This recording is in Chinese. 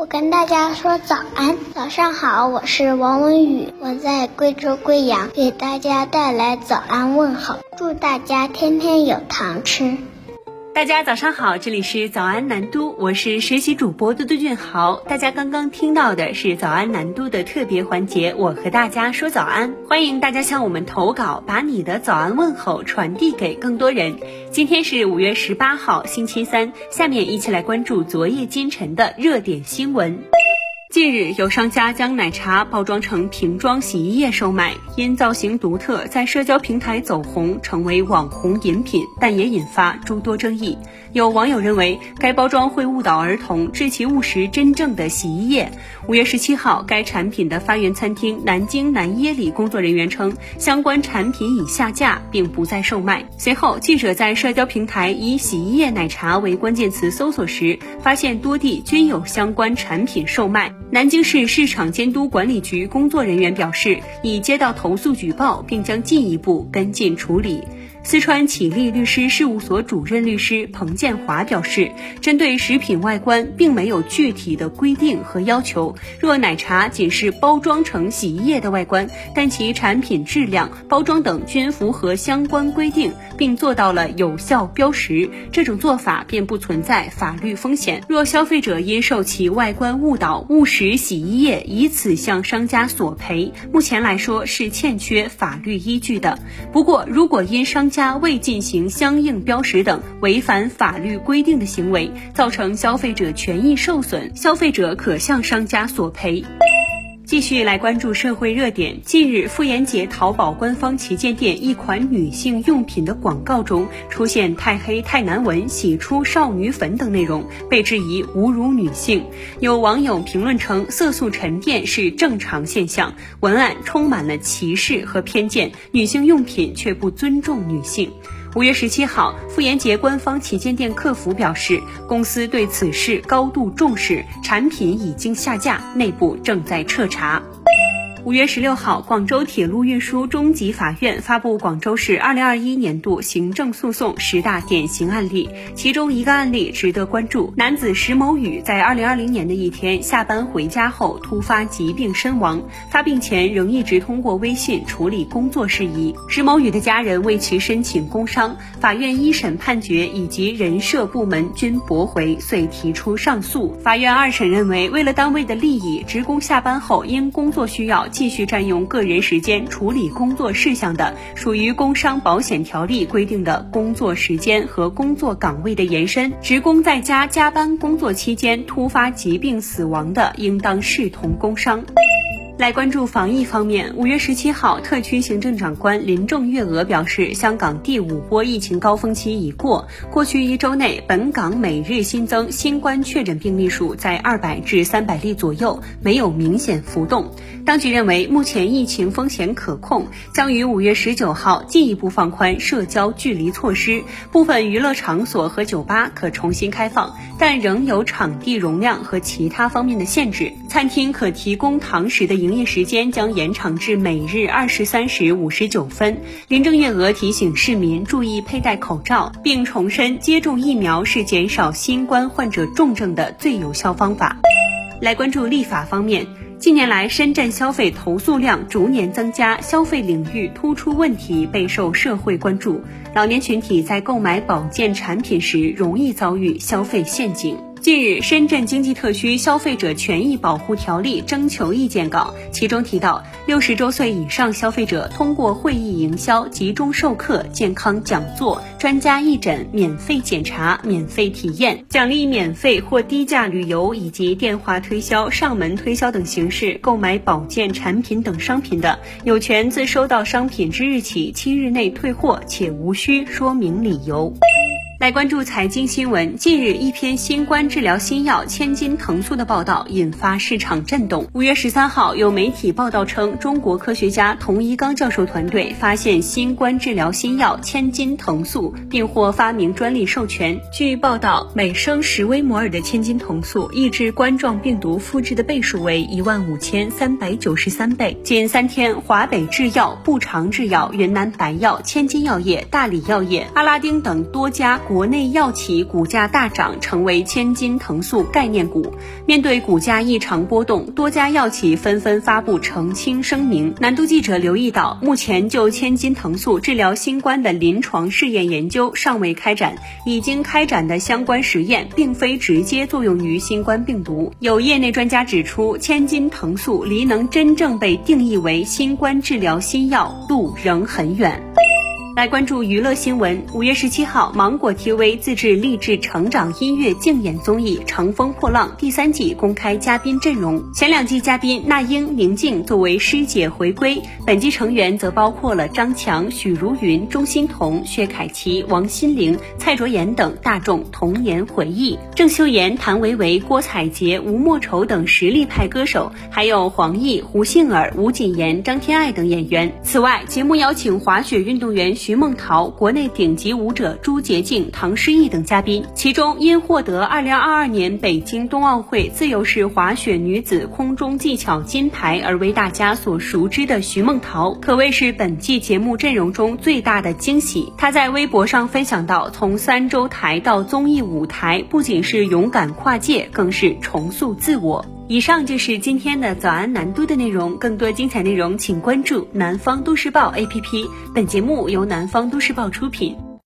我跟大家说早安，早上好，我是王文宇，我在贵州贵阳给大家带来早安问候，祝大家天天有糖吃。大家早上好，这里是早安南都，我是实习主播嘟嘟俊豪。大家刚刚听到的是早安南都的特别环节，我和大家说早安，欢迎大家向我们投稿，把你的早安问候传递给更多人。今天是五月十八号，星期三，下面一起来关注昨夜今晨的热点新闻。近日，有商家将奶茶包装成瓶装洗衣液售卖，因造型独特，在社交平台走红，成为网红饮品，但也引发诸多争议。有网友认为，该包装会误导儿童，致其误食真正的洗衣液。五月十七号，该产品的发源餐厅南京南椰里工作人员称，相关产品已下架，并不再售卖。随后，记者在社交平台以“洗衣液奶茶”为关键词搜索时，发现多地均有相关产品售卖。南京市市场监督管理局工作人员表示，已接到投诉举报，并将进一步跟进处理。四川启立律师事务所主任律师彭建华表示，针对食品外观，并没有具体的规定和要求。若奶茶仅是包装成洗衣液的外观，但其产品质量、包装等均符合相关规定，并做到了有效标识，这种做法便不存在法律风险。若消费者因受其外观误导误食洗衣液，以此向商家索赔，目前来说是欠缺法律依据的。不过，如果因商家未进行相应标识等违反法律规定的行为，造成消费者权益受损，消费者可向商家索赔。继续来关注社会热点。近日，妇炎洁淘宝官方旗舰店一款女性用品的广告中出现“太黑太难闻，洗出少女粉”等内容，被质疑侮辱女性。有网友评论称，色素沉淀是正常现象，文案充满了歧视和偏见，女性用品却不尊重女性。五月十七号，妇炎洁官方旗舰店客服表示，公司对此事高度重视，产品已经下架，内部正在彻查。五月十六号，广州铁路运输中级法院发布广州市二零二一年度行政诉讼十大典型案例，其中一个案例值得关注。男子石某宇在二零二零年的一天下班回家后突发疾病身亡，发病前仍一直通过微信处理工作事宜。石某宇的家人为其申请工伤，法院一审判决以及人社部门均驳回，遂提出上诉。法院二审认为，为了单位的利益，职工下班后因工作需要。继续占用个人时间处理工作事项的，属于工伤保险条例规定的工作时间和工作岗位的延伸。职工在家加班工作期间突发疾病死亡的，应当视同工伤。来关注防疫方面，五月十七号，特区行政长官林郑月娥表示，香港第五波疫情高峰期已过，过去一周内，本港每日新增新冠确诊病例数在二百至三百例左右，没有明显浮动。当局认为，目前疫情风险可控，将于五月十九号进一步放宽社交距离措施，部分娱乐场所和酒吧可重新开放，但仍有场地容量和其他方面的限制。餐厅可提供堂食的营。营业时间将延长至每日二十三时五十九分。林郑月娥提醒市民注意佩戴口罩，并重申接种疫苗是减少新冠患者重症的最有效方法。来关注立法方面，近年来深圳消费投诉量逐年增加，消费领域突出问题备受社会关注。老年群体在购买保健产品时容易遭遇消费陷阱。近日，深圳经济特区消费者权益保护条例征求意见稿，其中提到，六十周岁以上消费者通过会议营销、集中授课、健康讲座、专家义诊、免费检查、免费体验、奖励免费或低价旅游以及电话推销、上门推销等形式购买保健产品等商品的，有权自收到商品之日起七日内退货，且无需说明理由。来关注财经新闻。近日，一篇新冠治疗新药千金藤素的报道引发市场震动。五月十三号，有媒体报道称，中国科学家童一刚教授团队发现新冠治疗新药千金藤素，并获发明专利授权。据报道，每升十微摩尔的千金藤素抑制冠状病毒复制的倍数为一万五千三百九十三倍。近三天，华北制药、步长制药、云南白药、千金药业、大理药业、阿拉丁等多家。国内药企股价大涨，成为千金藤素概念股。面对股价异常波动，多家药企纷纷发布澄清声明。南都记者留意到，目前就千金藤素治疗新冠的临床试验研究尚未开展，已经开展的相关实验并非直接作用于新冠病毒。有业内专家指出，千金藤素离能真正被定义为新冠治疗新药路仍很远。来关注娱乐新闻。五月十七号，芒果 TV 自制励志成长音乐竞演综艺《乘风破浪》第三季公开嘉宾阵容。前两季嘉宾那英、宁静作为师姐回归，本季成员则包括了张强、许茹芸、钟欣桐、薛凯琪、王心凌、蔡卓妍等大众童年回忆。郑秀妍、谭维维、郭采洁、吴莫愁等实力派歌手，还有黄奕、胡杏儿、吴谨言、张天爱等演员。此外，节目邀请滑雪运动员。徐梦桃、国内顶级舞者朱洁静、唐诗逸等嘉宾，其中因获得2022年北京冬奥会自由式滑雪女子空中技巧金牌而为大家所熟知的徐梦桃，可谓是本季节目阵容中最大的惊喜。她在微博上分享到，从三周台到综艺舞台，不仅是勇敢跨界，更是重塑自我。以上就是今天的早安南都的内容，更多精彩内容请关注南方都市报 APP。本节目由南方都市报出品。